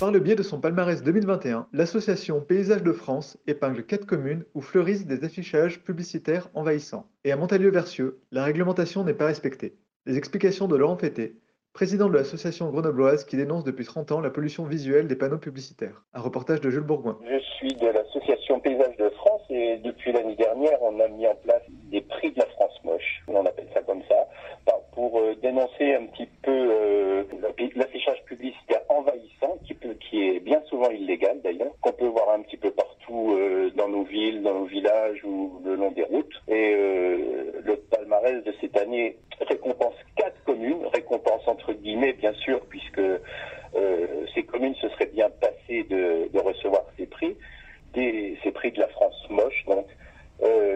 Par le biais de son palmarès 2021, l'association Paysages de France épingle quatre communes où fleurissent des affichages publicitaires envahissants. Et à Montalieu-Versieux, la réglementation n'est pas respectée. Les explications de Laurent Fété, président de l'association grenobloise qui dénonce depuis 30 ans la pollution visuelle des panneaux publicitaires. Un reportage de Jules Bourgoin. Je suis de l'association Paysages de France et depuis l'année dernière, on a mis en place des prix de la France moche. On appelle ça comme ça pour euh, dénoncer un petit peu euh, l'affichage publicitaire envahissant qui, peut, qui illégal d'ailleurs, qu'on peut voir un petit peu partout euh, dans nos villes, dans nos villages ou le long des routes. Et le palmarès de cette année récompense quatre communes, récompense entre guillemets bien sûr, puisque ces communes se seraient bien passées de, recevoir ces prix, ces prix de la France moche donc.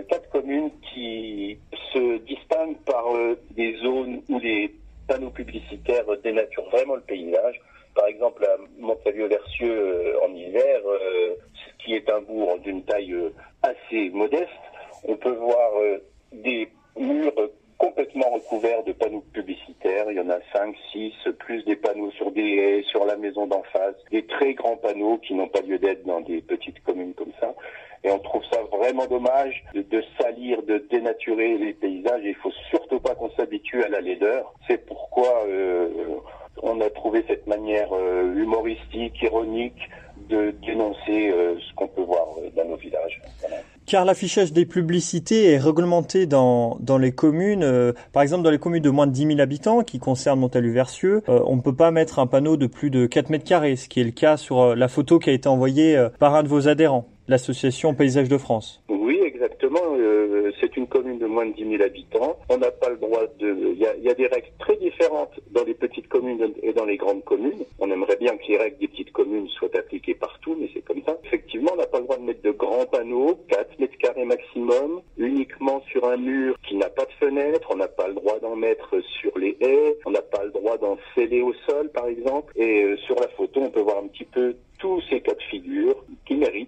quatre communes qui se distinguent par des zones où les panneaux publicitaires dénaturent vraiment le paysage. Par exemple, à Montalieu-Versieux euh, en hiver, euh, ce est un bourg d'une taille euh, assez modeste, on peut voir des murs complètement recouverts de panneaux publicitaires. Il y en a 5, 6, plus des panneaux sur des haies, sur la maison d'en face, des très grands panneaux qui n'ont pas lieu d'être dans des petites communes comme ça. Et on trouve ça vraiment dommage de, salir, de dénaturer les paysages. il faut surtout pas qu'on s'habitue à la laideur. C'est pourquoi euh, on a trouvé cette manière euh, humoristique, ironique de dénoncer euh, ce qu'on peut voir dans nos villages. Car l'affichage des publicités est réglementé dans, dans les communes. par exemple, dans les communes de moins de 10 000 habitants, qui concernent Montalu-Versieux, on ne peut pas mettre un panneau de plus de 4 mètres carrés, ce qui est le cas sur la photo qui a été envoyée par un de vos adhérents l'association Paysage de France. Oui, Euh, c'est une commune de moins de 10 000 habitants. On n'a pas le droit de. Il y a, y a, des règles très différentes dans les petites communes et dans les grandes communes. On aimerait bien que les règles des petites communes soient appliquées partout, mais c'est comme ça. Effectivement, on n'a pas le droit de mettre de grands panneaux, 4 mètres carrés maximum, uniquement sur un mur qui n'a pas de fenêtre. On n'a pas le droit d'en mettre sur les haies. On n'a pas le droit d'en sceller au sol, par exemple. Et euh, sur la photo, on peut voir un petit peu tous ces cas de figure qui méritent